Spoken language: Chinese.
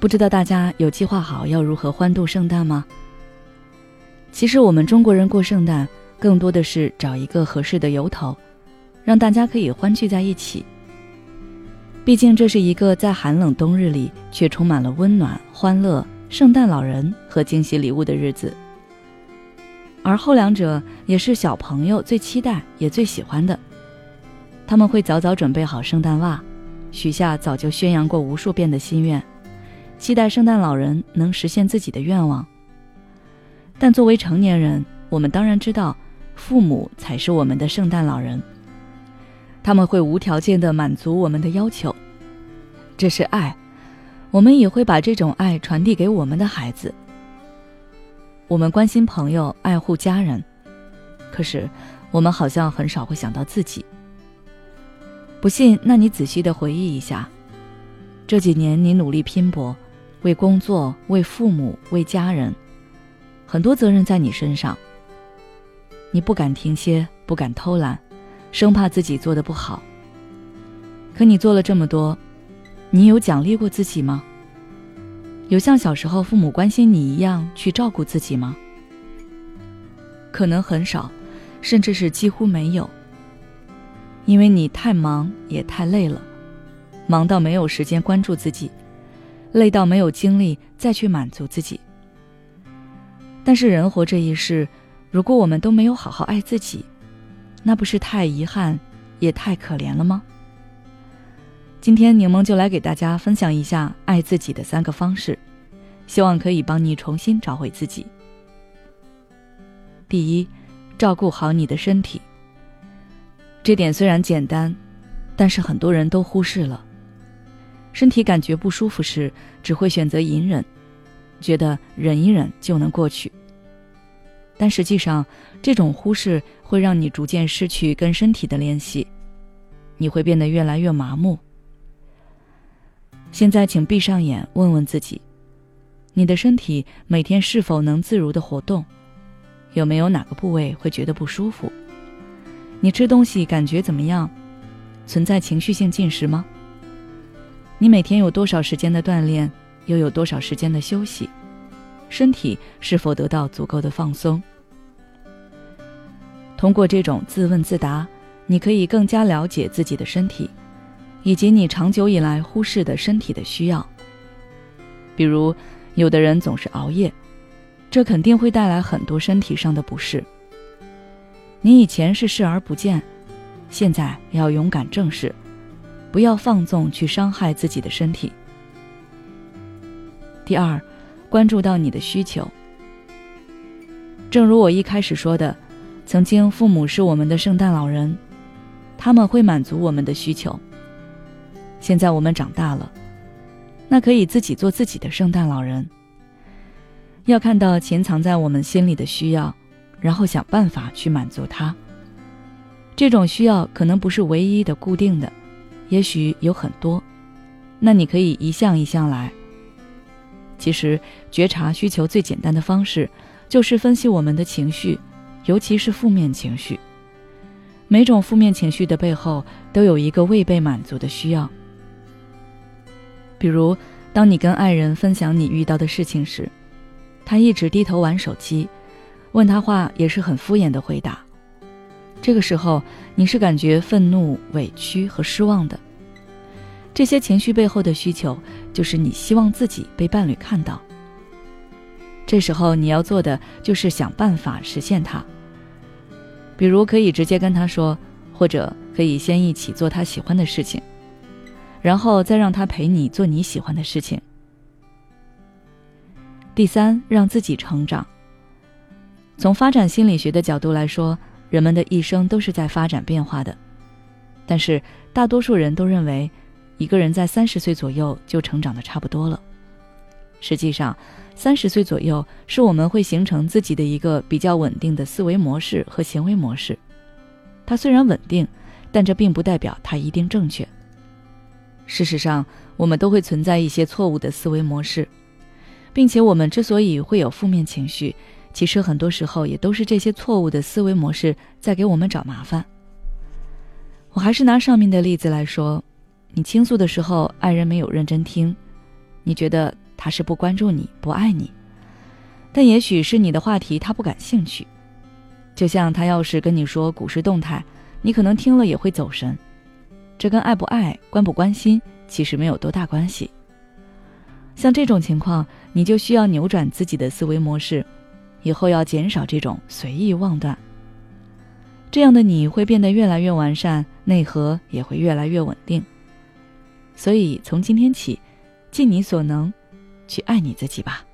不知道大家有计划好要如何欢度圣诞吗？其实我们中国人过圣诞，更多的是找一个合适的由头，让大家可以欢聚在一起。毕竟这是一个在寒冷冬日里却充满了温暖、欢乐、圣诞老人和惊喜礼物的日子。而后两者也是小朋友最期待也最喜欢的。他们会早早准备好圣诞袜，许下早就宣扬过无数遍的心愿。期待圣诞老人能实现自己的愿望。但作为成年人，我们当然知道，父母才是我们的圣诞老人。他们会无条件的满足我们的要求，这是爱。我们也会把这种爱传递给我们的孩子。我们关心朋友，爱护家人，可是我们好像很少会想到自己。不信，那你仔细的回忆一下，这几年你努力拼搏。为工作，为父母，为家人，很多责任在你身上。你不敢停歇，不敢偷懒，生怕自己做的不好。可你做了这么多，你有奖励过自己吗？有像小时候父母关心你一样去照顾自己吗？可能很少，甚至是几乎没有。因为你太忙，也太累了，忙到没有时间关注自己。累到没有精力再去满足自己。但是人活这一世，如果我们都没有好好爱自己，那不是太遗憾，也太可怜了吗？今天柠檬就来给大家分享一下爱自己的三个方式，希望可以帮你重新找回自己。第一，照顾好你的身体。这点虽然简单，但是很多人都忽视了。身体感觉不舒服时，只会选择隐忍，觉得忍一忍就能过去。但实际上，这种忽视会让你逐渐失去跟身体的联系，你会变得越来越麻木。现在，请闭上眼，问问自己：你的身体每天是否能自如的活动？有没有哪个部位会觉得不舒服？你吃东西感觉怎么样？存在情绪性进食吗？你每天有多少时间的锻炼，又有多少时间的休息？身体是否得到足够的放松？通过这种自问自答，你可以更加了解自己的身体，以及你长久以来忽视的身体的需要。比如，有的人总是熬夜，这肯定会带来很多身体上的不适。你以前是视而不见，现在要勇敢正视。不要放纵去伤害自己的身体。第二，关注到你的需求。正如我一开始说的，曾经父母是我们的圣诞老人，他们会满足我们的需求。现在我们长大了，那可以自己做自己的圣诞老人。要看到潜藏在我们心里的需要，然后想办法去满足它。这种需要可能不是唯一的、固定的。也许有很多，那你可以一项一项来。其实，觉察需求最简单的方式，就是分析我们的情绪，尤其是负面情绪。每种负面情绪的背后，都有一个未被满足的需要。比如，当你跟爱人分享你遇到的事情时，他一直低头玩手机，问他话也是很敷衍的回答。这个时候，你是感觉愤怒、委屈和失望的。这些情绪背后的需求，就是你希望自己被伴侣看到。这时候你要做的就是想办法实现它。比如可以直接跟他说，或者可以先一起做他喜欢的事情，然后再让他陪你做你喜欢的事情。第三，让自己成长。从发展心理学的角度来说。人们的一生都是在发展变化的，但是大多数人都认为，一个人在三十岁左右就成长的差不多了。实际上，三十岁左右是我们会形成自己的一个比较稳定的思维模式和行为模式。它虽然稳定，但这并不代表它一定正确。事实上，我们都会存在一些错误的思维模式，并且我们之所以会有负面情绪。其实很多时候也都是这些错误的思维模式在给我们找麻烦。我还是拿上面的例子来说，你倾诉的时候，爱人没有认真听，你觉得他是不关注你、不爱你，但也许是你的话题他不感兴趣。就像他要是跟你说股市动态，你可能听了也会走神。这跟爱不爱、关不关心其实没有多大关系。像这种情况，你就需要扭转自己的思维模式，以后要减少这种随意妄断。这样的你会变得越来越完善，内核也会越来越稳定。所以从今天起，尽你所能，去爱你自己吧。